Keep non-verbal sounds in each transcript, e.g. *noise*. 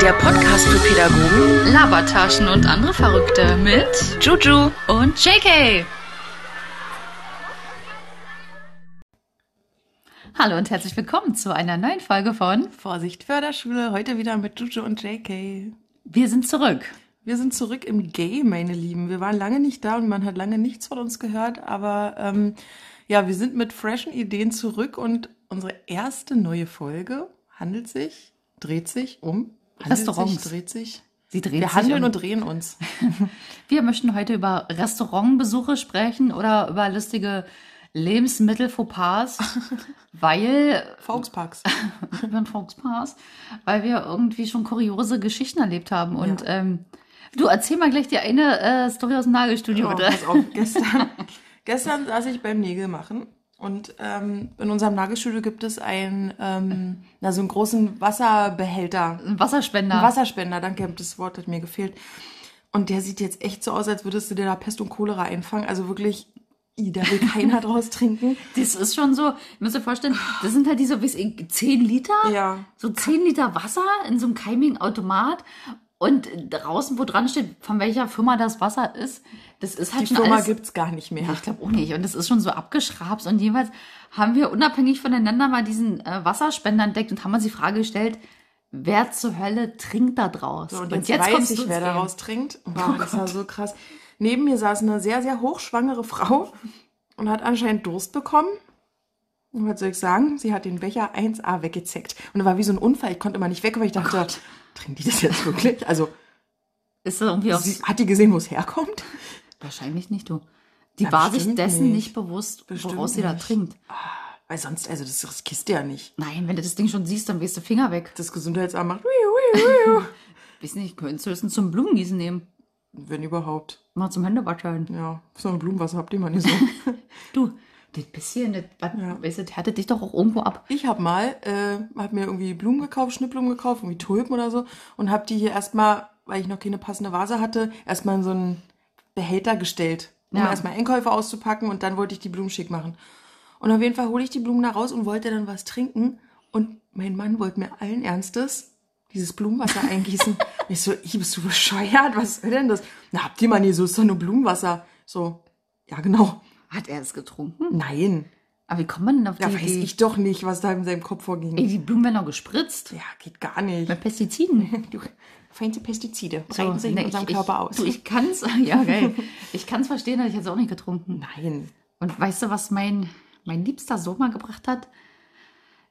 Der Podcast für Pädagogen Labertaschen und andere Verrückte mit Juju. und JK. Hallo und herzlich willkommen zu einer neuen Folge von Vorsicht Förderschule, heute wieder mit Juju und JK. Wir sind zurück. Wir sind zurück im Game, meine Lieben. Wir waren lange nicht da und man hat lange nichts von uns gehört, aber ähm, ja, wir sind mit freshen Ideen zurück und unsere erste neue Folge handelt sich, dreht sich um Restaurants. Sich, dreht sich. Sie dreht Wir sich handeln um- und drehen uns. *laughs* Wir möchten heute über Restaurantbesuche sprechen oder über lustige Lebensmittel-Fauxpas, *laughs* weil Volksparks. über den Volkspass, weil wir irgendwie schon kuriose Geschichten erlebt haben. Und Ja. ähm, du erzähl mal gleich die eine äh, Story aus dem Nagelstudio, Oh, bitte. pass auf, *laughs* gestern, gestern saß ich beim Nägel machen und ähm, in unserem Nagelstudio gibt es einen, ähm, na, so einen großen Wasserbehälter. Ein Wasserspender. Ein Wasserspender, danke, das Wort hat mir gefehlt. Und der sieht jetzt echt so aus, als würdest du dir da Pest und Cholera einfangen. Also wirklich, i, da will keiner draus trinken. *laughs* Das ist schon so, ihr müsst euch vorstellen, das sind halt diese, wie es 10 Liter, Ja. so 10 Liter Wasser in so einem keimigen Automat und draußen, wo dran steht, von welcher Firma das Wasser ist, das ist halt Die schon Firma alles, gibt's gar nicht mehr. ich glaube auch nicht. Und das ist schon so abgeschrabt. Und jeweils haben wir unabhängig voneinander mal diesen äh, Wasserspender entdeckt und haben uns die Frage gestellt, wer zur Hölle trinkt da draus? So, und jetzt, weiß kommst ich, du wer daraus trinkt. Wow, das war so krass. Neben mir saß eine sehr, sehr hochschwangere Frau und hat anscheinend Durst bekommen. Und was soll ich sagen? Sie hat den Becher 1A weggezeckt. Und da war wie so ein Unfall. Ich konnte immer nicht weg, weil ich dachte, trinkt die das jetzt wirklich? Also, Ist das irgendwie sie, hat die gesehen, wo es herkommt? Wahrscheinlich nicht, du. Die Ja, war sich dessen nicht. nicht, bewusst, Bestimmt woraus sie da nicht. trinkt. Weil sonst, also das riskierst du ja nicht. Nein, wenn du das Ding schon siehst, dann weißt du Finger weg. Das Gesundheitsamt macht. *laughs* Weiß nicht, könntest du das zum Blumengießen nehmen? Wenn überhaupt. Mal zum Händewaschen. Ja, so ein Blumenwasser habt ihr mal nicht so. *laughs* Du, das bisschen, das, was, Ja. weißt du, das härtet dich doch auch irgendwo ab. Ich hab mal, äh, hab mir irgendwie Blumen gekauft, Schnittblumen gekauft, irgendwie Tulpen oder so und hab die hier erstmal, weil ich noch keine passende Vase hatte, erstmal in so einen Behälter gestellt, um Ja. erstmal Einkäufe auszupacken und dann wollte ich die Blumen schick machen. Und auf jeden Fall hole ich die Blumen da raus und wollte dann was trinken und mein Mann wollte mir allen Ernstes dieses Blumenwasser eingießen. ich so, ich bist du bescheuert? Was soll denn das? Na, habt ihr mal nie so, ist doch nur Blumenwasser. So, ja genau. Hat er es getrunken? Nein, Aber wie kommt man denn auf die da weiß Idee? ich doch nicht, was da in seinem Kopf vorging. Ey, die Blumen werden doch gespritzt. Ja, geht gar nicht. Mit Pestiziden. *laughs* Du, feine Pestizide So, breiten sich ne, in unserem ich, Körper aus. Du, ich kann's, *laughs* ja geil. Ich kann's verstehen, aber ich es auch nicht getrunken. Nein. Und weißt du, was mein, mein liebster mal gebracht hat?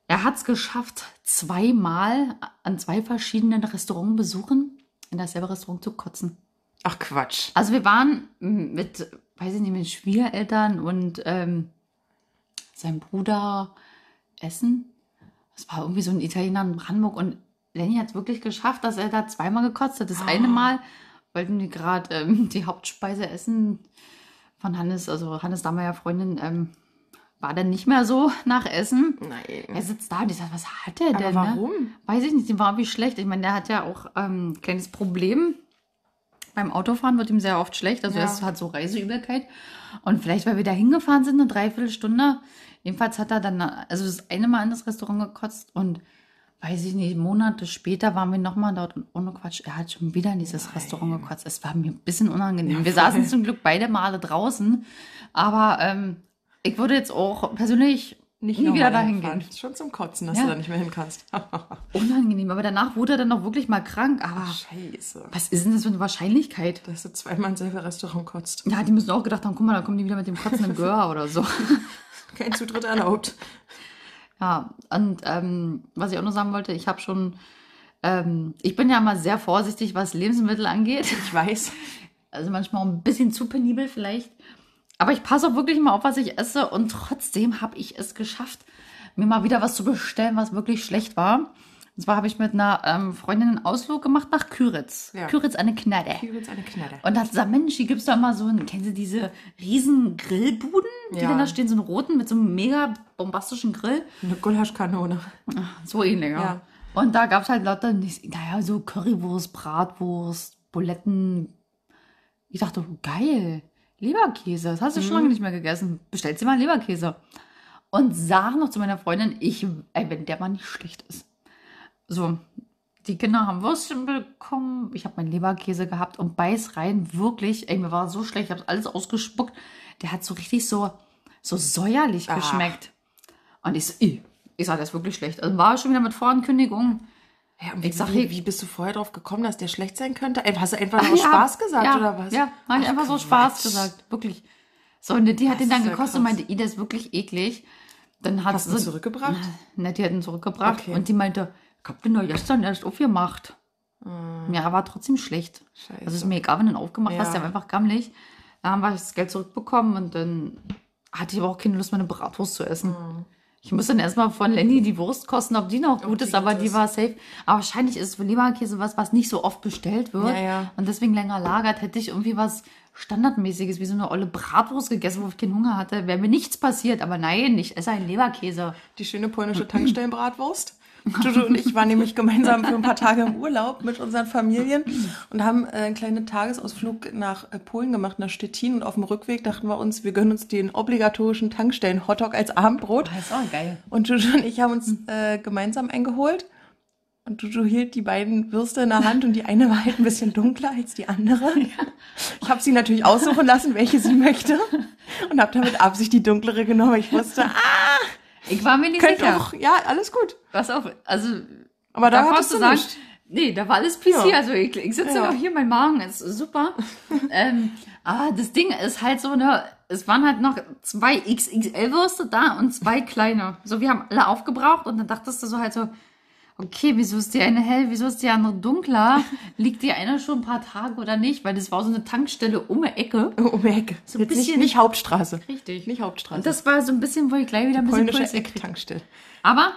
Er hat es geschafft, zweimal an zwei verschiedenen Restaurantbesuchen in dasselbe Restaurant zu kotzen. Ach Quatsch. Also wir waren mit, weiß ich nicht, mit Schwiegereltern und ähm, seinem Bruder essen. Das war irgendwie so ein Italiener in Brandenburg und Lenny hat es wirklich geschafft, dass er da zweimal gekotzt hat. Das eine Mal wollten die gerade ähm, die Hauptspeise essen von Hannes, also Hannes Dammeier Freundin, ähm, war dann nicht mehr so nach Essen. Er Nein. sitzt da und ich sage, was hat er Aber denn? warum? Ne? Weiß ich nicht, dem war wie schlecht. Ich meine, der hat ja auch ähm, ein kleines Problem. Beim Autofahren wird ihm sehr oft schlecht. Also Ja. er hat so Reiseübelkeit. Und vielleicht, weil wir da hingefahren sind, eine Dreiviertelstunde. Jedenfalls hat er dann, also das eine Mal in das Restaurant gekotzt und weiß ich nicht, Monate später waren wir nochmal dort und ohne Quatsch, er hat schon wieder in dieses Restaurant gekotzt. Es war mir ein bisschen unangenehm. Ja, wir saßen zum Glück beide Male draußen. Aber ähm, ich würde jetzt auch persönlich Nicht nie wieder dahin gehen. Schon zum Kotzen, dass Ja. du da nicht mehr hin kannst. *laughs* Unangenehm. Aber danach wurde er dann auch wirklich mal krank. Aber Scheiße. was ist denn das für eine Wahrscheinlichkeit? Dass du zweimal ins selbe Restaurant kotzt. Ja, die müssen auch gedacht haben, guck mal, da kommen die wieder mit dem Kotzen im *laughs* Gehör oder so. *laughs* Kein Zutritt erlaubt. Ja, und ähm, was ich auch noch sagen wollte, ich habe schon, ähm, ich bin ja mal sehr vorsichtig, was Lebensmittel angeht. Ich weiß. Also manchmal auch ein bisschen zu penibel vielleicht. Aber ich passe auch wirklich mal auf, was ich esse. Und trotzdem habe ich es geschafft, mir mal wieder was zu bestellen, was wirklich schlecht war. Und zwar habe ich mit einer ähm, Freundin einen Ausflug gemacht nach Küritz. Ja. Küritz eine. Hier wird's eine Knalle. Und da hat gesagt, Mensch, hier gibt es doch immer so, ein, kennen Sie diese riesen Grillbuden, die Ja. da stehen, so einen roten mit so einem mega bombastischen Grill? Eine Gulaschkanone. So ähnlich, ja. Ja. Und da gab es halt lauter, naja, so Currywurst, Bratwurst, Buletten. Ich dachte, geil, Leberkäse, das hast du schon Mhm. lange nicht mehr gegessen. Bestellst dir mal Leberkäse. Und sag noch zu meiner Freundin, ich, ey, wenn der mal nicht schlecht ist. So, die Kinder haben Würstchen bekommen, ich habe meinen Leberkäse gehabt und beiß rein, wirklich, ey, mir war so schlecht, ich habe alles ausgespuckt. Der hat so richtig so, so säuerlich Ah. geschmeckt. Und ich so, ich sag, das ist wirklich schlecht. Also war schon wieder mit Vorankündigung. Ja, und Ich wie, sag, wie, wie bist du vorher drauf gekommen, dass der schlecht sein könnte? Hast du einfach Ach nur ja, Spaß gesagt ja, oder was? Ja, habe ich Ach, einfach so. Spaß gesagt, wirklich. So, und die hat Das den dann gekostet und meinte, i, das ist wirklich eklig. Dann hat Hast du ihn zurückgebracht? Ne, die hat ihn zurückgebracht Okay. und die meinte, ich hab den doch gestern erst aufgemacht. Ja, war trotzdem schlecht. Scheiße. Also ist mir egal, wenn du ihn aufgemacht hast, Ja. der war einfach gammelig. Dann haben wir das Geld zurückbekommen und dann hatte ich aber auch keine Lust, meine Bratwurst zu essen. Ich musste dann erstmal von Lenny die Wurst kosten, ob die noch gut die ist, aber die ist. war safe. Aber wahrscheinlich ist es für Leberkäse was, was nicht so oft bestellt wird Ja, ja. und deswegen länger lagert. Hätte ich irgendwie was Standardmäßiges, wie so eine olle Bratwurst gegessen, wo ich keinen Hunger hatte, wäre mir nichts passiert. Aber nein, ich esse einen Leberkäse. Die schöne polnische Tankstellenbratwurst. Juju und ich waren nämlich gemeinsam für ein paar Tage im Urlaub mit unseren Familien und haben äh, einen kleinen Tagesausflug nach äh, Polen gemacht, nach Stettin. Und auf dem Rückweg dachten wir uns, wir gönnen uns den obligatorischen Tankstellen-Hotdog als Abendbrot. Das ist auch geil. Und Juju und ich haben uns äh, gemeinsam eingeholt. Und Juju hielt die beiden Würste in der Hand und die eine war halt ein bisschen dunkler als die andere. Ich habe sie natürlich aussuchen lassen, welche sie möchte. Und habe damit Absicht die dunklere genommen. Ich wusste, ah, Ich war mir nicht könnte sicher. auch, ja, alles gut. Pass auf, also Aber da hattest du sagen, nicht. nee, da war alles PC, Ja. also ich, ich sitze Ja. noch hier, mein Magen ist super. *laughs* ähm, aber das Ding ist halt so, ne, es waren halt noch zwei XXL-Würste da und zwei kleine. So, wir haben alle aufgebraucht und dann dachtest du so halt so, okay, wieso ist die eine hell, wieso ist die andere dunkler? *laughs* Liegt die eine schon ein paar Tage oder nicht? Weil das war so eine Tankstelle um die Ecke. *laughs* Um die Ecke. So ein Jetzt nicht, bisschen- nicht Hauptstraße. Richtig. Nicht Hauptstraße. Und das war so ein bisschen, wo ich gleich wieder ein bisschen polnische gekriegt. Ecktankstelle. Aber,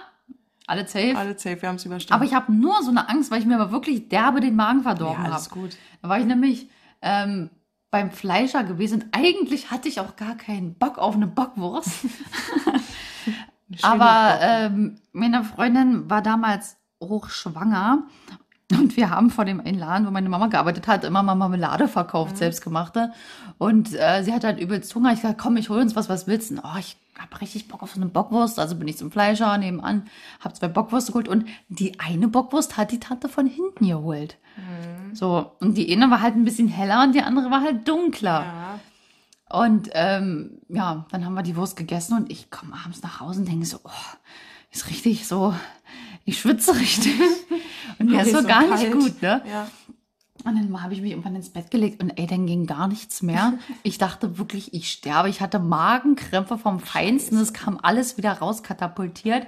alle safe. Alle safe, wir haben es überstanden. Aber ich habe nur so eine Angst, weil ich mir aber wirklich derbe den Magen ja, verdorben habe. alles gut. Da war ich nämlich ähm, beim Fleischer gewesen. Und eigentlich hatte ich auch gar keinen Bock auf eine Bockwurst. *laughs* Aber ähm, meine Freundin war damals hochschwanger. Und wir haben vor dem einen Laden, wo meine Mama gearbeitet hat, immer mal Marmelade verkauft, selbstgemachte. Und äh, sie hat halt übelst Hunger. Ich gesagt, komm, ich hol uns was, was willst du? Oh, ich hab richtig Bock auf so eine Bockwurst. Also bin ich zum Fleischer nebenan, hab zwei Bockwürste geholt. Und die eine Bockwurst hat die Tante von hinten geholt. So, und die eine war halt ein bisschen heller und die andere war halt dunkler. ja. Und ähm, ja, dann haben wir die Wurst gegessen und ich komme abends nach Hause und denke so, oh, ist richtig so, ich schwitze richtig. *laughs* Und mir ist so gar nicht kalt. gut, ne? Ja. Und dann habe ich mich irgendwann ins Bett gelegt und ey, dann ging gar nichts mehr. *laughs* Ich dachte wirklich, ich sterbe. Ich hatte Magenkrämpfe vom Feinsten. Es kam alles wieder rauskatapultiert.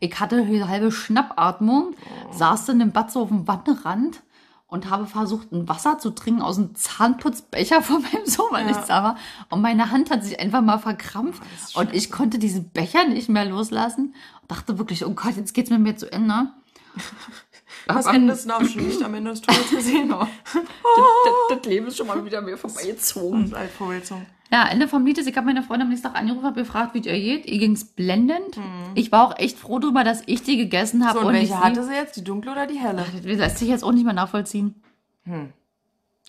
Ich hatte eine halbe Schnappatmung, saß dann im Bad so auf dem Wannenrand und habe versucht, ein Wasser zu trinken aus dem Zahnputzbecher *laughs* von meinem Sohn, weil Ja. nichts da war. Und meine Hand hat sich einfach mal verkrampft. ist Und ich konnte diesen Becher nicht mehr loslassen. Und dachte wirklich, oh Gott, jetzt geht's mit mir zu Ende. *laughs* Das Ende ist noch schon nicht am Ende des Tunnels *laughs* gesehen. das, das, das Leben ist schon mal wieder mir vorbeigezogen. Ja, Ende vom Lied ist, ich habe meine Freundin am nächsten Tag angerufen, habe gefragt, wie es ihr geht. Ihr ging's blendend. Ich war auch echt froh drüber, dass ich die gegessen habe. So, und nicht welche hatte sie jetzt? Die dunkle oder die helle? Das lässt sich jetzt auch nicht mehr nachvollziehen. Hm.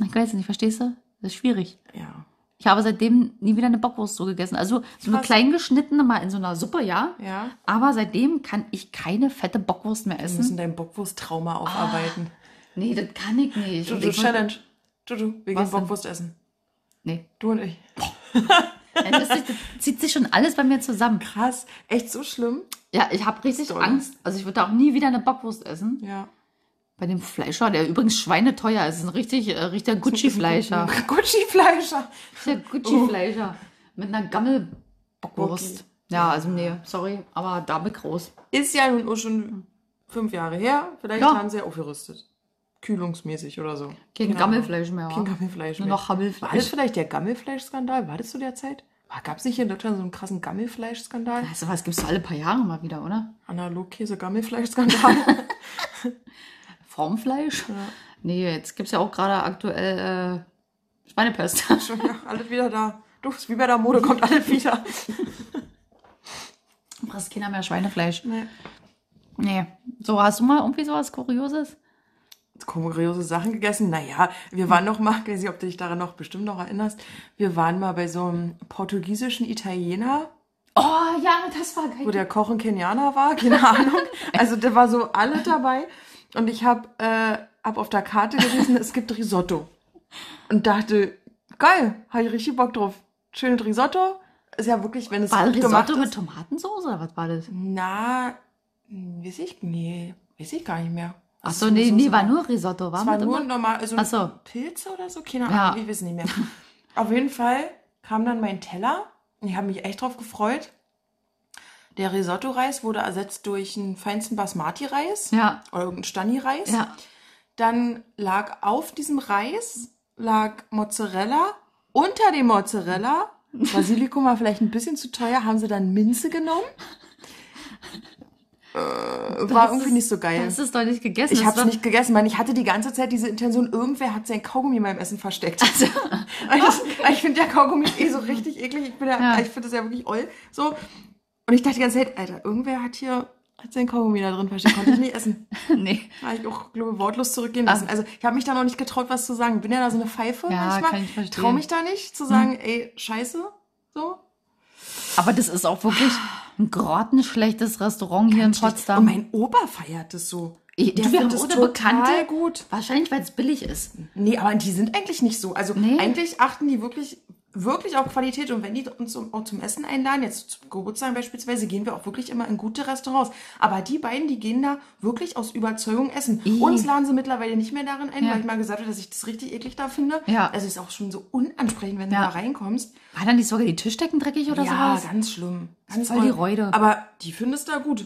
Ich weiß nicht, verstehst du? Das ist schwierig. Ja. Ich habe seitdem nie wieder eine Bockwurst so gegessen. Also so eine Krass. klein geschnittene mal in so einer Suppe, ja. Ja. Aber seitdem kann ich keine fette Bockwurst mehr Wir essen. müssen dein Bockwurst-Trauma aufarbeiten. Nee, das kann ich nicht. Und Juju, Challenge. Juju, wir Was gehen denn? Bockwurst essen. Nee. Du und ich. Ja, Das, zieht sich schon alles bei mir zusammen. Krass. Echt so schlimm? Ja, ich habe richtig. Angst. Also ich würde auch nie wieder eine Bockwurst essen. Ja. Bei dem Fleischer, der übrigens schweineteuer ist. ist ein richtig, äh, richtiger Gucci-Fleischer. *laughs* Gucci-Fleischer. Der Gucci-Fleischer. Mit einer Gammel-Bockwurst. Ja, also nee, sorry, aber damit groß. Ist ja nun auch schon fünf Jahre her. Vielleicht Ja. haben sie ja aufgerüstet. Kühlungsmäßig oder so. Kein Keine Gammelfleisch mehr. Kein? Gammelfleisch Nur mehr. noch War das Hammelfleisch. vielleicht der Gammelfleischskandal? War das zu der Zeit? Gab es nicht hier in Deutschland so einen krassen Gammelfleischskandal? Also was gibt's doch alle paar Jahre mal wieder, oder? Analogkäse-Gammelfleischskandal? *laughs* *laughs* Formfleisch? Ja. Nee, jetzt gibt's ja auch gerade aktuell äh, Schweinepest. *laughs* Schon, ja, alles wieder da. Du, wie bei der Mode, kommt alles wieder. Frisst keiner mehr Schweinefleisch. Nee. Nee. So, hast du mal irgendwie sowas Kurioses? Kuriose Sachen gegessen. Naja, wir waren noch mal, ich weiß nicht, ob du dich daran noch bestimmt noch erinnerst, wir waren mal bei so einem portugiesischen Italiener, Oh ja, das war wo geil. der Koch ein Kenianer war, keine Ahnung. *laughs* Also da war so alle dabei. Und ich habe äh, hab auf der Karte gelesen, es gibt Risotto. Und dachte, geil, habe ich richtig Bock drauf. Schönes Risotto. Ist ja wirklich, wenn es War gut gemacht Risotto mit ist. Tomatensauce oder was war das? Na, hm, weiß ich, nee, weiß ich gar nicht mehr. Ach so, nee, nee, war nur Risotto. War Es war nur immer- normal, also Ach so. Pilze oder so, keine Ja. Ahnung, ich weiß nicht mehr. *laughs* Auf jeden Fall kam dann mein Teller. Ich habe mich echt drauf gefreut. Der Risotto-Reis wurde ersetzt durch einen feinsten Basmati-Reis Ja, oder irgendeinen Stani-Reis. ja. Dann lag auf diesem Reis lag Mozzarella. Unter dem Mozzarella, *laughs* Basilikum war vielleicht ein bisschen zu teuer, haben sie dann Minze genommen. Äh, war irgendwie nicht so geil. Das ist doch nicht gegessen. Ich habe es nicht gegessen, weil ich hatte die ganze Zeit diese Intention, irgendwer hat sein Kaugummi in meinem Essen versteckt. *laughs* Weil ich ich finde ja Kaugummi eh so richtig eklig. Ich, ja, Ja. ich finde das ja wirklich oll. So. Und ich dachte die ganze Zeit, Alter, irgendwer hat hier hat sein Kaugummi da drin versteckt. Konnte ich nicht essen. *laughs* nee. Habe ich auch, glaube ich, wortlos zurückgehen lassen. Also ich habe mich da noch nicht getraut, was zu sagen. Bin ja da so eine Pfeife Ja, manchmal. kann ich verstehen. Hm. Trau mich da nicht zu sagen, ey, scheiße. So. Aber das ist auch wirklich *sighs* ein grottenschlechtes Restaurant hier in Und Potsdam. mein Opa feiert das so. Ich- du, wir haben es oder Bekannte. gut. Wahrscheinlich, weil es billig ist. Nee, aber die sind eigentlich nicht so. Also Nee. eigentlich achten die wirklich, wirklich auf Qualität. Und wenn die uns zum, auch zum Essen einladen, jetzt zum Geburtstag beispielsweise, gehen wir auch wirklich immer in gute Restaurants. Aber die beiden, die gehen da wirklich aus Überzeugung essen. Ih. Uns laden sie mittlerweile nicht mehr darin ein, Ja. weil ich mal gesagt habe, dass ich das richtig eklig da finde. Ja. Also ist auch schon so unansprechend, wenn Ja. du da reinkommst. War dann nicht sogar die Tischdecken dreckig oder ja, sowas? ganz schlimm. Ganz voll die Räude. Aber die findest du da gut.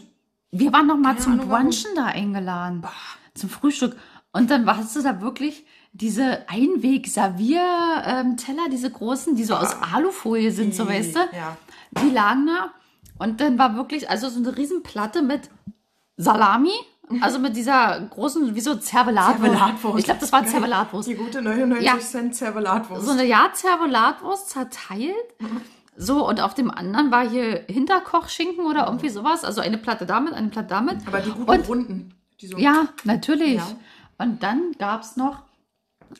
Wir waren noch mal Keine zum Ahnung. Brunchen da eingeladen. Zum Frühstück. Und dann hast du da wirklich diese Einweg-Servier-Teller, diese großen, die so aus Alufolie sind, so weißt du? Ja. Die lagen da. Und dann war wirklich, also so eine Riesenplatte mit Salami. Also mit dieser großen, wie so Zervelatwurst. Zervelatwurst. Ich glaube, das war. Zervelatwurst. Die gute 99 Ja. Cent Zervelatwurst. So eine ja Zervelatwurst zerteilt. So, und auf dem anderen war hier Hinterkochschinken oder irgendwie sowas. Also eine Platte damit, eine Platte damit. aber die guten Und- Runden. Die so Ja, natürlich. Ja. Und dann gab es noch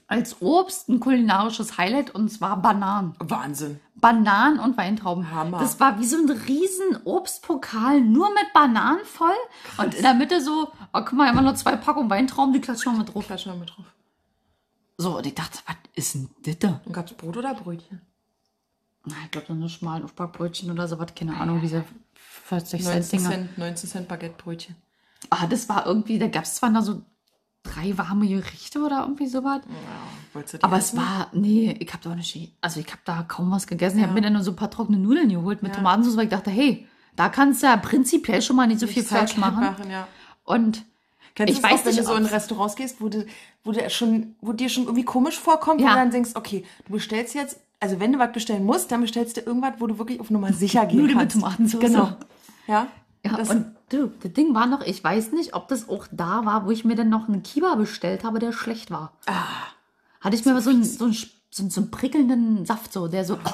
als Obst ein kulinarisches Highlight und zwar Bananen. Wahnsinn. Bananen und Weintrauben. Hammer. Das war wie so ein riesen Obstpokal, nur mit Bananen voll. Und in der Mitte so, oh, guck mal, immer nur zwei Packungen Weintrauben, die klatschen noch mit drauf. Klatsch noch mit drauf. So, und ich dachte, was ist denn das da? Und gab's Brot oder Brötchen? Na, ich glaube, so eine schmalen Aufbackbrötchen oder so was, keine Ahnung, diese 40 Cent 19 Dinger. Cent, 19 Cent Baguettebrötchen. Ah, das war irgendwie, da gab es zwar noch so drei warme Gerichte oder irgendwie sowas. Wolltest du die Aber es essen? war, nee, ich habe da auch nicht, also ich habe da kaum was gegessen. Ich habe mir dann nur so ein paar trockene Nudeln geholt mit Ja. Tomatensauce, weil ich dachte, hey, da kannst du ja prinzipiell schon mal nicht so viel Nichts falsch verkehrt machen. ja. Und Kennst Ich es weiß auch, wenn nicht, du so in Restaurants gehst, wo, du, wo, du schon, wo dir schon irgendwie komisch vorkommt, Ja. du dann denkst, okay, du bestellst jetzt, also wenn du was bestellen musst, dann bestellst du irgendwas, wo du wirklich auf Nummer sicher gehen Nudeln mit kannst. Tomatensauce. Genau. Ja? ja, Das- und du, das Ding war noch, ich weiß nicht, ob das auch da war, wo ich mir dann noch einen Kiba bestellt habe, der schlecht war. Ah. Hatte ich mir so einen, so, einen, so, einen, so einen prickelnden Saft, so, der so. *laughs*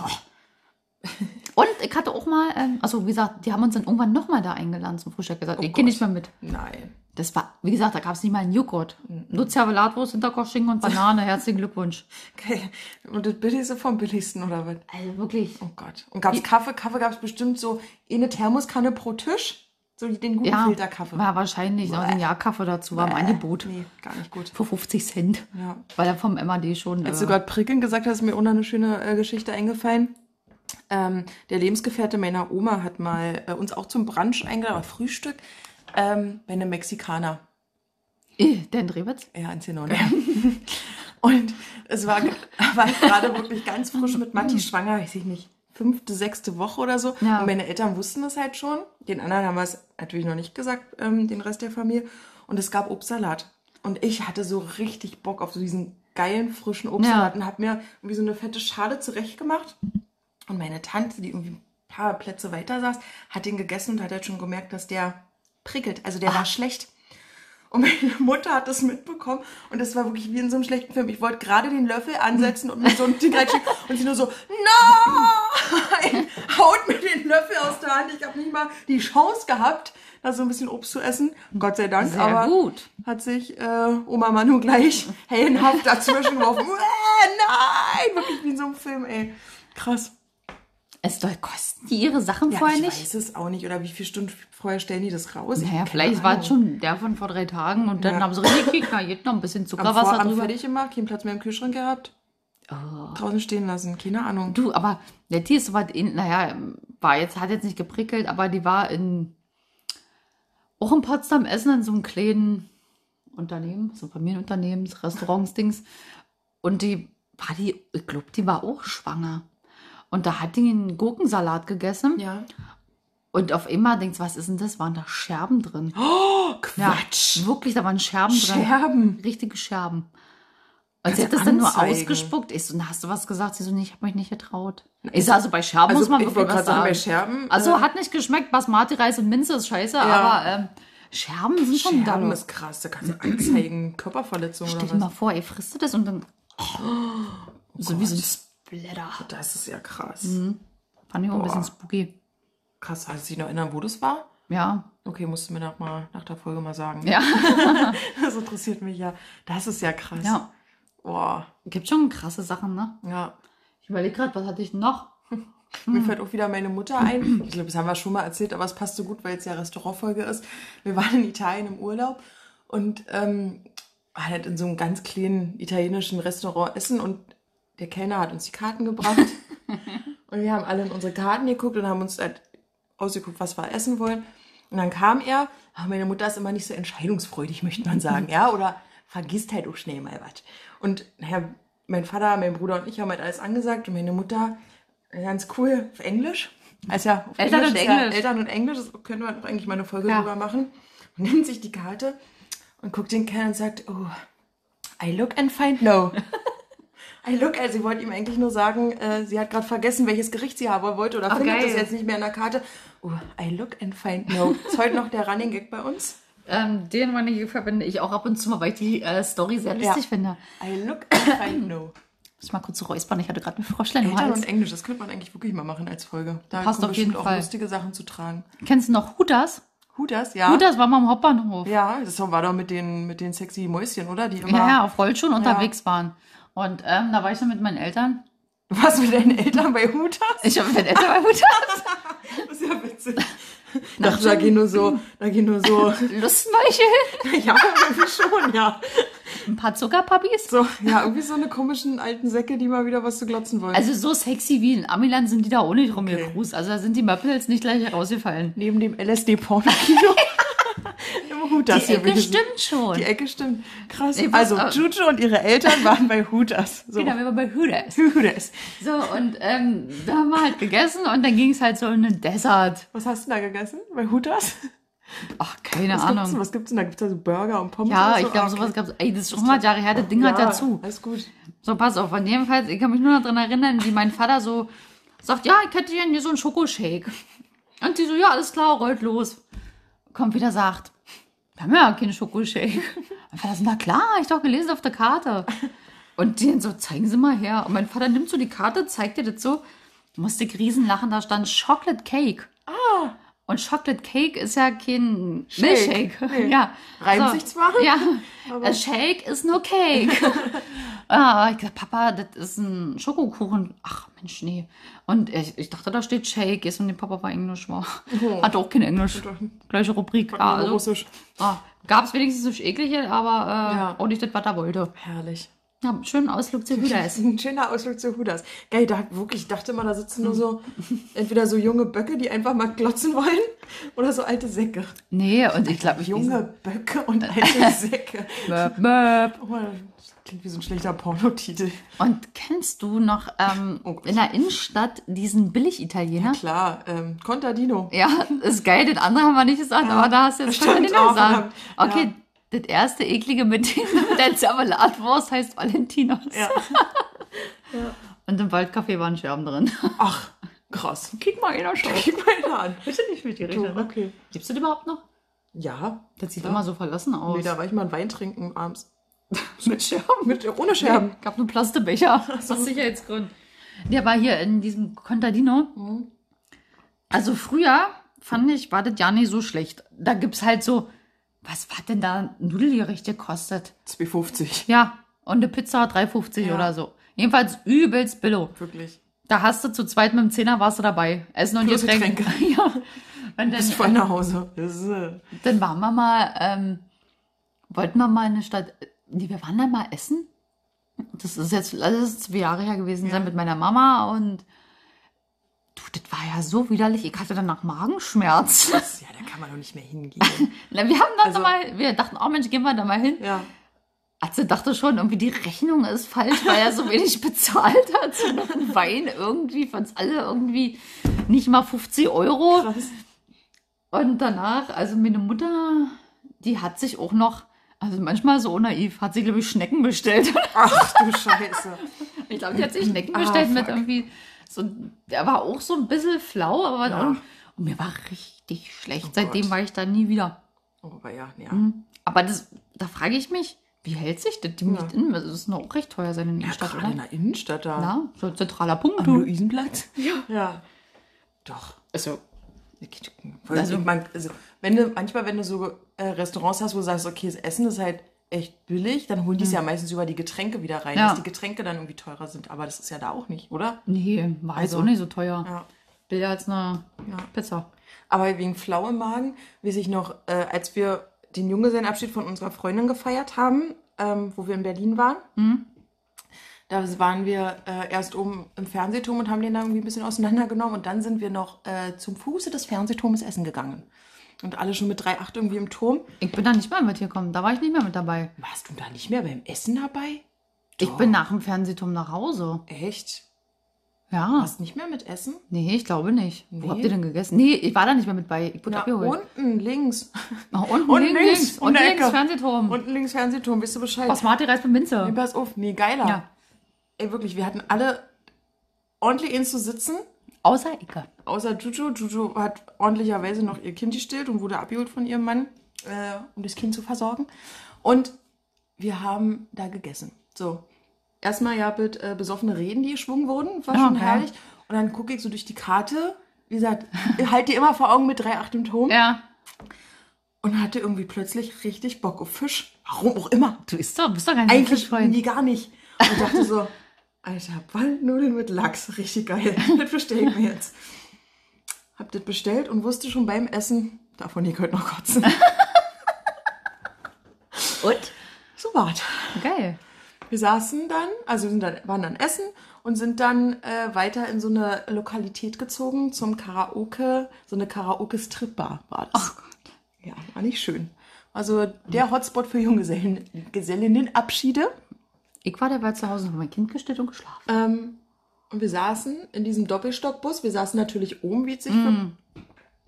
Und ich hatte auch mal, ähm, also wie gesagt, die haben uns dann irgendwann nochmal da eingeladen zum Frühstück gesagt, ich gehe nicht mehr mit. Nein. Das war, wie gesagt, da gab es nicht mal einen Joghurt. Nur Zervelatwurst, Hinterkochschinken und Banane. *laughs* Herzlichen Glückwunsch. Okay. Und das Billigste vom Billigsten, oder was? Also wirklich. Oh Gott. Und gab's Kaffee? Kaffee gab's bestimmt so eine Thermoskanne pro Tisch. So den guten Ja, Filterkaffee. war wahrscheinlich noch ein Jahrkaffee dazu, war im Angebot. Nee, gar nicht gut. Für 50 Cent. Ja. Weil er vom MAD schon. Als äh, du gerade prickeln gesagt hast, ist mir auch noch eine schöne äh, Geschichte eingefallen. Ähm, der Lebensgefährte meiner Oma hat mal äh, uns auch zum Brunch eingeladen, Frühstück, ähm, bei einem Mexikaner. äh, der in Drewitz? Ja, in Zenone. *laughs* Und es war, *laughs* war gerade wirklich ganz frisch mit Matti schwanger, weiß ich nicht, fünfte, sechste Woche oder so. Ja. Und meine Eltern wussten das halt schon. Den anderen haben wir es natürlich noch nicht gesagt, ähm, den Rest der Familie. Und es gab Obstsalat. Und ich hatte so richtig Bock auf so diesen geilen, frischen Obstsalat Ja. und habe mir irgendwie so eine fette Schale zurechtgemacht. Und meine Tante, die irgendwie ein paar Plätze weiter saß, hat den gegessen und hat halt schon gemerkt, dass der prickelt. Also der war schlecht. Und meine Mutter hat das mitbekommen und das war wirklich wie in so einem schlechten Film. Ich wollte gerade den Löffel ansetzen und mir so ein Ding reinschicken und sie nur so, no! Rein, haut mir den Löffel aus der Hand. Ich habe nicht mal die Chance gehabt, da so ein bisschen Obst zu essen. Gott sei Dank. Sehr aber gut. hat sich äh, Oma Manu gleich *laughs* hellenhaft dazwischen geworfen. Äh, nein! Wirklich wie in so einem Film, ey. Krass. Es soll kosten die ihre Sachen Ja, vorher ich nicht? weiß es auch nicht. Oder wie viele Stunden vorher stellen die das raus? Ich Naja, vielleicht war es schon der von vor drei Tagen und dann Ja. haben sie richtig gekriegt, na, jetzt noch ein bisschen am Zuckerwasser Vorabend drüber. fertig gemacht, keinen Platz mehr im Kühlschrank gehabt. Draußen stehen lassen, keine Ahnung. Oh. Du, aber Letty ist soweit, in, naja, war jetzt, hat jetzt nicht geprickelt, aber die war in, auch in Potsdam essen in so einem kleinen Unternehmen, so Familienunternehmen, Restaurants-Dings. Und die war die, ich glaube, die war auch schwanger. Und da hat die einen Gurkensalat gegessen. Ja. Und auf einmal denkt sie, was ist denn das? Waren da Scherben drin? Oh, Ja, Quatsch. wirklich, da waren Scherben drin. Scherben. Richtige Scherben. Und sie hat das dann nur ausgespuckt. Ich so, na, hast du was gesagt? Sie so, nee, ich habe mich nicht getraut. Ich so, also bei Scherben muss Also, man ich wirklich was sagen, bei Scherben. also äh, hat nicht geschmeckt, Basmati, Reis und Minze ist scheiße, aber ähm, Scherben sind schon da. Scherben ist krass, da kannst du anzeigen. Körperverletzung Stell oder dir was? mal vor, ey, frisst du das und dann so wie so ein Splatter. Das ist ja krass. Mhm. Fand ich auch ein bisschen spooky. Krass, kannst du dich noch erinnern, wo das war? Ja, Okay, musst du mir nach, mal, nach der Folge mal sagen. ja, *laughs* Das interessiert mich ja. Das ist ja krass. ja. Boah, Gibt schon krasse Sachen, ne? ja. Ich überlege gerade, was hatte ich noch? *laughs* Mir fällt auch wieder meine Mutter ein. Ich glaube, das haben wir schon mal erzählt, aber es passt so gut, weil es ja Restaurantfolge ist. Wir waren in Italien im Urlaub und ähm, waren halt in so einem ganz kleinen italienischen Restaurant essen und der Kellner hat uns die Karten gebracht. *laughs* und wir haben alle in unsere Karten geguckt und haben uns halt ausgeguckt, was wir essen wollen. Und dann kam er, meine Mutter ist immer nicht so entscheidungsfreudig, möchte man sagen, ja, oder vergisst halt auch schnell mal was. Und naja, mein Vater, mein Bruder und ich haben halt alles angesagt und meine Mutter, ganz cool, auf Englisch. Also ja, auf Eltern und ist ja Englisch. Eltern und Englisch, das können wir auch eigentlich mal eine Folge Ja. drüber machen. Und nimmt sich die Karte und guckt den Kerl und sagt, oh, I look and find no. *laughs* I look, also sie wollte ihm eigentlich nur sagen, äh, sie hat gerade vergessen, welches Gericht sie haben wollte oder Ach, findet das jetzt nicht mehr in der Karte. Oh, I look and find no. Ist heute noch der Running Gag bei uns? Ähm, den meine verbinde ich auch ab und zu mal, weil ich die äh, Story sehr lustig Ja. finde. I look and find no. *clears throat* Muss ich mal kurz räuspern, ich hatte gerade eine Froschlein im Eltern Hals. und Englisch, das könnte man eigentlich wirklich mal machen als Folge. Da Passt auf jeden bestimmt auch Fall. lustige Sachen zu tragen. Kennst du noch Hudas? Hudas, ja. Hudas war mal am Hauptbahnhof. Ja, das war doch mit den, mit den sexy Mäuschen, oder? Die immer. Ja, ja, auf Rollschuhen unterwegs waren. Und ähm, da war ich dann mit meinen Eltern. Du warst mit deinen Eltern bei Hutas? Ich habe mit meinen Eltern bei Hudas. *laughs* Das ist ja witzig. *laughs* Da gehen nur so, da gehen nur so, *laughs* Lustmolche, *laughs* ja, irgendwie schon, ja. ein paar Zuckerpuppies. So, ja, irgendwie so eine komischen alten Säcke, die mal wieder was zu glotzen wollen. Also so sexy wie in Amiland sind die da auch nicht rumgecruised. Also da sind die Möppels nicht gleich herausgefallen. Neben dem LSD-Porno-Kino. *laughs* Im Hutas Die Ecke gewesen. stimmt schon. Die Ecke stimmt. Krass. Nee, also, auf. Juju und ihre Eltern waren bei Hutas. *laughs* So. Genau, wir waren bei Hudas. *laughs* Hutas. So, und ähm, da haben wir halt gegessen und dann ging es halt so in den Desert. Was hast du da gegessen? Bei Hutas? Ach, keine Was gibt's? Ahnung. was gibt's denn da? Gibt's da so Burger und Pommes? Ja, so? ich glaube, Ah, sowas okay. gab's. Ey, das ist schon 100 Jahre her, das Ding hat ja, dazu. Alles gut. So, pass auf. Und jedenfalls, ich kann mich nur noch daran erinnern, wie mein Vater so sagt, ja, ich hätte hier so einen Schokoshake. Und die so, ja, alles klar, rollt los. Kommt wieder, sagt, wir haben ja keinen Schokoshake. *laughs* Mein Vater so, na klar, ich doch gelesen auf der Karte. Und dann so, zeigen Sie mal her. Und mein Vater nimmt so die Karte, zeigt dir das so. Musste riesen lachen, da stand Chocolate Cake. Ah. Und Chocolate Cake ist ja kein Shake. Milchshake. Nee. *laughs* Ja. Reimt sich zwar, Ja. *laughs* aber- A Shake ist nur Cake. *laughs* ah, ich gesagt, Papa, das ist ein Schokokuchen. Ach, Mensch, nee. Und ich, ich dachte, da steht Shake. Ist und der Papa war Englisch war. Hat auch kein Englisch. Gleiche Rubrik. Ja, Nur also, Russisch. ah, Gab es wenigstens nicht eklige, aber äh, Ja. auch nicht das, was er wollte. Herrlich. Ja, schönen Ausflug zu Hüders. *laughs* Ein schöner Ausflug zu Hudas. Geil, da wirklich, ich dachte immer, da sitzen nur so, entweder so junge Böcke, die einfach mal glotzen wollen, oder so alte Säcke. Nee, und ich glaube, Junge Böcke und alte *laughs* Säcke. Möp, möp. Oh, das klingt wie so ein schlechter Pornotitel. Und kennst du noch ähm, Oh in der Innenstadt diesen Billig-Italiener? Klar, ähm, Contadino. Ja, ist geil. Das andere haben wir nicht gesagt, aber da hast du jetzt Contadino gesagt. Okay, Ja. Das erste eklige mit, dem- *laughs* mit der Zermelatwurst heißt Valentinos. *laughs* Ja. Und im Waldcafé waren Scherben drin. *laughs* Ach, krass. Kick mal einer schon. Gib mal einen an. Bitte nicht mit dir Du, reden. okay. Gibst du die überhaupt noch? Ja. Das sieht Ja. immer so verlassen aus. Nee, da war ich mal einen Wein trinken abends. mit Scherben. Mit, ohne Scherben. Gab nur Plastebecher. Aus Sicherheitsgründen. Der war hier in diesem Contadino. Mhm. Also früher fand ich, war das ja nicht so schlecht. Da gibt's halt so, was hat denn da Nudelgericht gekostet? 2,50. Ja, und eine Pizza 3,50 Ja. oder so. Jedenfalls übelst billo. Wirklich. Da hast du zu zweit mit dem Zehner warst du dabei. Essen und Plus Getränke. *laughs* ja. Und Bis dann, voll nach Hause. Äh, dann waren wir mal, ähm, wollten wir mal in eine Stadt, nee, wir waren da mal essen. Das ist jetzt, das ist zwei Jahre her gewesen Ja. sein mit meiner Mama und das war ja so widerlich. Ich hatte danach Magenschmerz. ja, da kann man doch nicht mehr hingehen. *laughs* Na, wir haben dann Also- mal, wir dachten, oh Mensch, gehen wir da mal hin. ja. Atze dachte schon, irgendwie die Rechnung ist falsch, weil er so *laughs* wenig bezahlt hat. So einen Wein irgendwie, von uns alle irgendwie nicht mal 50 Euro. Krass. Und danach, also meine Mutter, die hat sich auch noch, also manchmal so naiv, hat sie, glaube ich, Schnecken bestellt. Ach du Scheiße. Ich glaube, die hat sich Schnecken Ah, bestellt mit fuck. irgendwie, so, der war auch so ein bisschen flau, aber Ja. auch, und mir war richtig schlecht. Oh Seitdem Gott. war ich da nie wieder. Oh, aber ja, ja. Hm. Aber das, da frage ich mich, wie hält sich das? Die Ja. nicht in, das ist noch recht teuer sein in der Ja, Stadt, gerade in oder? der Innenstadt da. Ja, so ein zentraler Punkt. Am. Luisenplatz? *laughs* Ja. Ja. Doch. Also, Also- also, man, also, wenn du, manchmal, wenn du so äh, Restaurants hast, wo du sagst, okay, das Essen ist halt echt billig, dann holen die es ja meistens über die Getränke wieder rein, Hm. Ja. dass die Getränke dann irgendwie teurer sind. Aber das ist ja da auch nicht, oder? nee, war jetzt Also, auch nicht so teuer. Ja. Billiger als eine Ja. Pizza. Aber wegen Flau im Magen, weiß ich noch, äh, als wir den Junggesellenabschied von unserer Freundin gefeiert haben, ähm, wo wir in Berlin waren, Mhm. da waren wir äh, erst oben im Fernsehturm und haben den da irgendwie ein bisschen auseinandergenommen und dann sind wir noch äh, zum Fuße des Fernsehturmes essen gegangen. Und alle schon mit 3,8 irgendwie im Turm. Ich bin da nicht mehr mit hier gekommen. Da war ich nicht mehr mit dabei. Warst du da nicht mehr beim Essen dabei? Ich Doch. bin nach dem Fernsehturm nach Hause. Echt? Ja. Warst nicht mehr mit Essen? Nee, ich glaube nicht. Wo Nee. habt ihr denn gegessen? Nee, ich war da nicht mehr mit bei. Ich wurde Na, abgeholt. unten links. *laughs* Ah, unten Und links, links, links. die links, Ecke. Fernsehturm. Unten links Fernsehturm, wisst ihr Bescheid? Basmati Reis mit Minze. Nee, pass auf, nee, geiler. Ja. Ey, wirklich, wir hatten alle ordentlich ins zu sitzen. Außer Icke. Außer Juju. Juju hat ordentlicherweise noch ihr Kind gestillt und wurde abgeholt von ihrem Mann, äh, um das Kind zu versorgen. Und wir haben da gegessen. So, erstmal ja mit äh, besoffene Reden, die geschwungen wurden. War Ja, schon ja. herrlich. Und dann gucke ich so durch die Karte. Wie gesagt, halt dir immer vor Augen mit 3,8 im Turm. Ja. Und hatte irgendwie plötzlich richtig Bock auf Fisch. Warum auch immer. Du isst doch, bist doch gar nicht ein Eigentlich Fischfreund. nie gar nicht. Und dachte so, Alter, Waldnudeln mit Lachs, richtig geil. Das bestelle ich mir jetzt. Hab das bestellt und wusste schon beim Essen, davon ich heute noch kotzen. *laughs* Und? So war's. Geil. Wir saßen dann, also sind dann, waren dann essen und sind dann äh, weiter in so eine Lokalität gezogen zum Karaoke, so eine Karaoke-Strip-Bar war das. Ja, war nicht schön. Also der Hotspot für Junggesellen, Gesellinnenabschiede. Ich war dabei zu Hause, habe mein Kind gestillt und geschlafen. Ähm, und wir saßen in diesem Doppelstockbus. Wir saßen natürlich oben, wie es sich für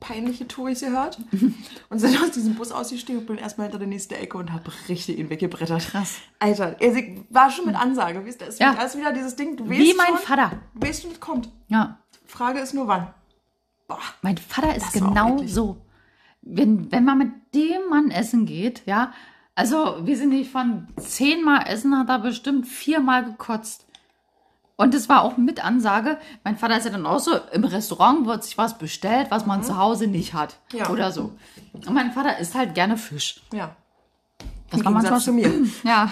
peinliche Touris gehört. *laughs* und sind aus diesem Bus ausgestiegen und bin erstmal hinter der nächsten Ecke und habe richtig ihn weggebrettert. Krass. Alter, ich war schon mit Ansage. Wisst ihr, es Ja. ist wieder dieses Ding, du weißt Wie mein schon, Vater. du weißt schon, es kommt. Ja. Frage ist nur wann. Boah, Mein Vater ist genau so. Wenn, wenn man mit dem Mann essen geht, ja, also wir sind nicht von zehnmal essen, hat er bestimmt viermal gekotzt. Und es war auch mit Ansage. Mein Vater ist ja dann auch so, im Restaurant wird sich was bestellt, was man zu Hause nicht hat. Mhm. Ja. Oder so. Und mein Vater isst halt gerne Fisch. ja. Das Im war manchmal zu mir. *laughs* Ja.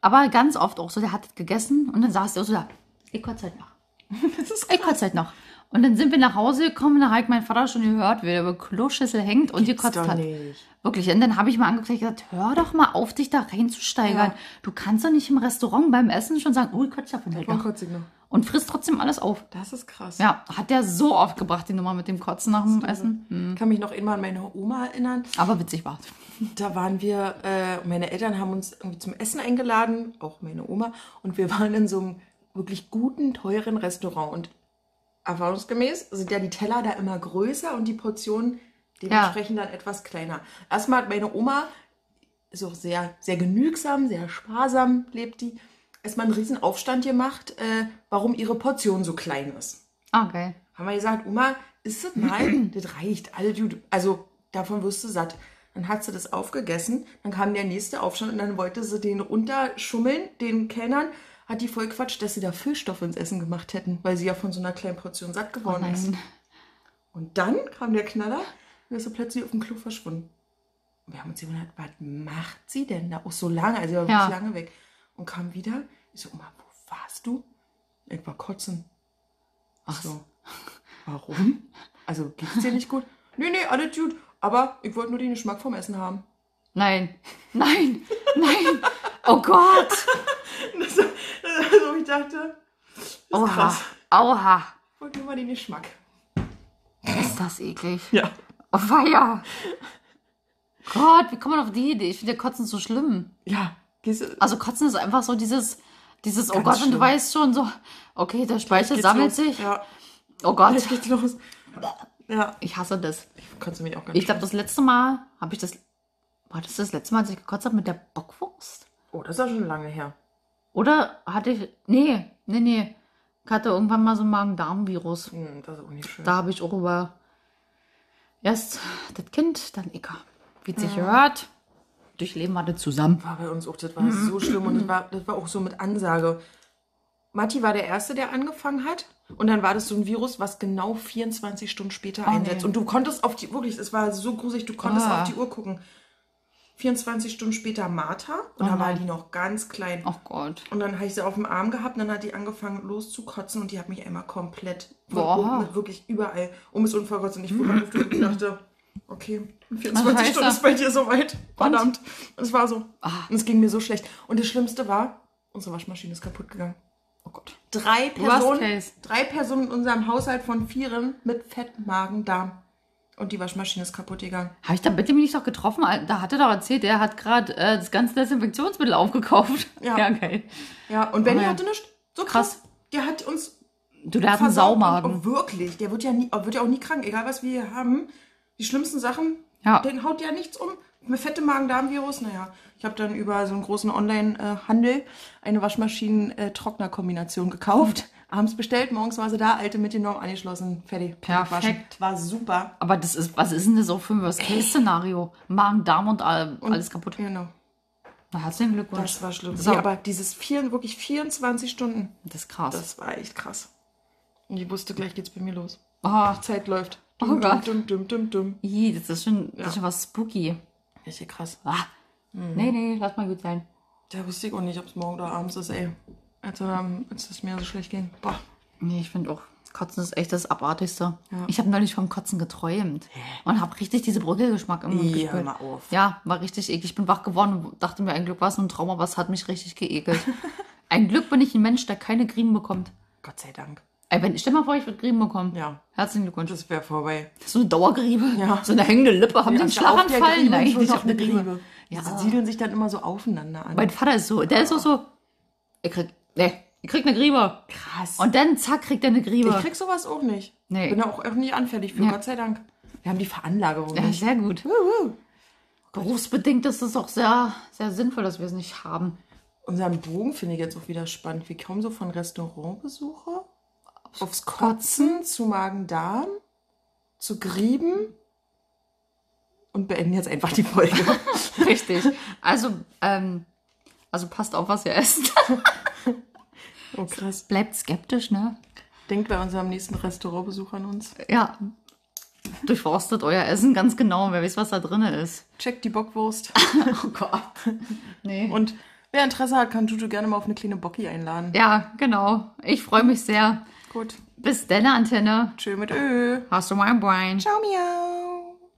Aber ganz oft auch so, der hat das gegessen und dann saß der so da, ich kotze halt noch. *laughs* Das ist Ich kotze halt noch. Und dann sind wir nach Hause gekommen, da hat mein Vater schon gehört, wie er über Kloschüssel hängt und gekotzt doch hat. nicht. Wirklich. Und dann habe ich mal angeguckt und gesagt, hör doch mal auf, dich da reinzusteigern. Ja. Du kannst doch nicht im Restaurant beim Essen schon sagen, oh, ich kotze davon halt Wann noch. Und frisst trotzdem alles auf. Das ist krass. Ja, hat der so oft gebracht, die Nummer mit dem Kotzen nach dem Essen. Hm. Ich kann mich noch immer an meine Oma erinnern. Aber witzig war *laughs* Da waren wir, äh, meine Eltern haben uns irgendwie zum Essen eingeladen, auch meine Oma, und wir waren in so einem wirklich guten, teuren Restaurant. Und erfahrungsgemäß sind ja die Teller da immer größer und die Portionen dementsprechend dann etwas kleiner. Erstmal hat meine Oma, ist auch sehr, sehr genügsam, sehr sparsam lebt die, erstmal einen riesen Aufstand gemacht, äh, warum ihre Portion so klein ist Ah, geil. haben wir gesagt, Oma, ist das mal, *clears throat* das reicht, alle. Also davon wirst du satt. Dann hat sie das aufgegessen, dann kam der nächste Aufstand und dann wollte sie den runterschummeln, den Kellnern, hat die voll Quatsch, dass sie da Füllstoff ins Essen gemacht hätten, weil sie ja von so einer kleinen Portion satt Oh geworden ist. nein. Und dann kam der Knaller und ist so plötzlich auf dem Klo verschwunden. Und wir haben uns gewundert, was macht sie denn da? Auch so lange, also sie war Ja. wirklich lange weg. Und kam wieder. Ich so, Oma, wo warst du? Ich war kotzen. Ach so. Warum? Also geht's dir nicht gut? Nee, nee, alles gut. Aber ich wollte nur den Geschmack vom Essen haben. Nein. Nein. Nein. Oh Gott. *laughs* Also ich dachte, das Oha. krass. Ich wollte nur mal den Geschmack. Ist das eklig. Ja. Oh weia. Gott, wie kommt man auf die Idee? Ich finde ja Kotzen so schlimm. Ja. Also Kotzen ist einfach so dieses, dieses, oh Gott, und du schlimm. weißt schon so, okay, der Speichel sammelt los. sich. Ja. Oh Gott, Gleich geht's los. Ja. ich hasse das. Kannst du mich auch ganz Ich glaube, das letzte Mal habe ich das, war das das letzte Mal, als ich gekotzt habe mit der Bockwurst? Oh, das ist ja schon lange her. Oder hatte ich, nee, nee, nee. Ich hatte irgendwann mal so ein Magen-Darm-Virus. Hm, das ist auch nicht schön. Da habe ich auch über erst das Kind, dann ich. Wie es sich hört, durchleben wir das zusammen. war bei uns auch, das war so *clears throat* schlimm und das war, das war auch so mit Ansage. Matti war der Erste, der angefangen hat. Und dann war das so ein Virus, was genau 24 Stunden später einsetzt. nee. Und du konntest auf die, wirklich, es war so gruselig, du konntest Ah. auf die Uhr gucken. 24 Stunden später Martha. Und da war die noch ganz klein. Oh Gott. Und dann habe ich sie auf dem Arm gehabt und dann hat die angefangen loszukotzen und die hat mich einmal komplett Boah. wirklich überall um es unverkotzt und ich wurde und dachte, okay, in 24 Scheiße. Stunden ist bei dir soweit. Verdammt. Und es war so. Ah. Und es ging mir so schlecht. Und das Schlimmste war, unsere Waschmaschine ist kaputt gegangen. Oh Gott. Drei Personen, drei Personen in unserem Haushalt von Vieren mit Fett, Magen, Darm. Und die Waschmaschine ist kaputt gegangen. Habe ich da bitte mich doch getroffen? Da hat er doch erzählt, er hat gerade äh, das ganze Desinfektionsmittel aufgekauft. Ja. *laughs* ja geil. Ja, und Benny Oh ja. hatte nichts. So krass. Der hat uns Du, der hat einen Saumagen. Und, und wirklich, der wird ja, nie, wird ja auch nie krank, egal was wir hier haben. Die schlimmsten Sachen, Ja. den haut ja nichts um. Mit fette Magen-Darm-Virus, naja. Ich habe dann über so einen großen Online-Handel eine Waschmaschinen-Trockner-Kombination gekauft. Abends bestellt, morgens war sie da, alte mitgenommen, angeschlossen, fertig. Perfekt. War super. Aber das ist, was ist denn das auch für ein Worst-Case-Szenario? Magen, Darm und all, alles kaputt. Genau. Na, herzlichen Glückwunsch. Das war schlimm. So. Nee, aber dieses vier, wirklich 24 Stunden, Das ist krass. das war echt krass. Und ich wusste, gleich geht's bei mir los. oh, Zeit läuft. Oh Dum, Gott. dum, dum, dum, dum. ih, das ist schon, das ist schon was spooky. Richtig krass. Ah. Mhm. Nee, nee, lass mal gut sein. Da wusste ich auch nicht, ob es morgen oder abends ist, ey. Als, ähm, als es mir so schlecht ging. Boah. Nee, ich finde auch, Kotzen ist echt das Abartigste. Ja. Ich habe neulich vom Kotzen geträumt und habe richtig diese Brückelgeschmack im Mund Ja, mal auf. Ja, war richtig eklig. Ich bin wach geworden und dachte mir, ein Glück war es nur ein Trauma, aber es hat mich richtig geekelt. *laughs* ein Glück bin ich ein Mensch, der keine Griemen bekommt. Gott sei Dank. Ey, wenn, stell mal vor, ich würde Griemen bekommen. Ja. Herzlichen Glückwunsch. Das wäre vorbei. So eine Dauergriebe. Ja. So eine hängende Lippe. Haben die einen Ja, auf der Schlaganfall? Nein, schon nicht auf eine Griebe. Die Ja. siedeln sich dann immer so aufeinander an. Mein Vater ist so, der ist auch so, er kriegt, nee, ich krieg eine Griebe. Krass. Und dann zack, kriegt er eine Griebe. ich krieg sowas auch nicht. Nee. Bin da auch auch nicht anfällig für, Ja. Gott sei Dank. Wir haben die Veranlagung ja, nicht. sehr gut. Wuhu. Berufsbedingt ist es auch sehr, sehr sinnvoll, dass wir es nicht haben. Unseren Bogen finde ich jetzt auch wieder spannend. Wir kommen so von Restaurantbesuche aufs Kotzen zu Magen-Darm, zu Grieben und beenden jetzt einfach die Folge. *laughs* Richtig. Also, ähm, also passt auf, was ihr esst. *laughs* oh krass. Bleibt skeptisch, ne? Denkt bei unserem nächsten Restaurantbesuch an uns. Ja. Durchforstet euer Essen ganz genau. Wer weiß, was da drin ist. Checkt die Bockwurst. *laughs* Oh Gott. Nee. Und wer Interesse hat, kann Tutu gerne mal auf eine kleine Bocki einladen. ja, genau. Ich freue mich sehr. Gut. Bis dann, Antenne. Tschö mit Ö. Hast du mal ein Brain? Ciao, miau.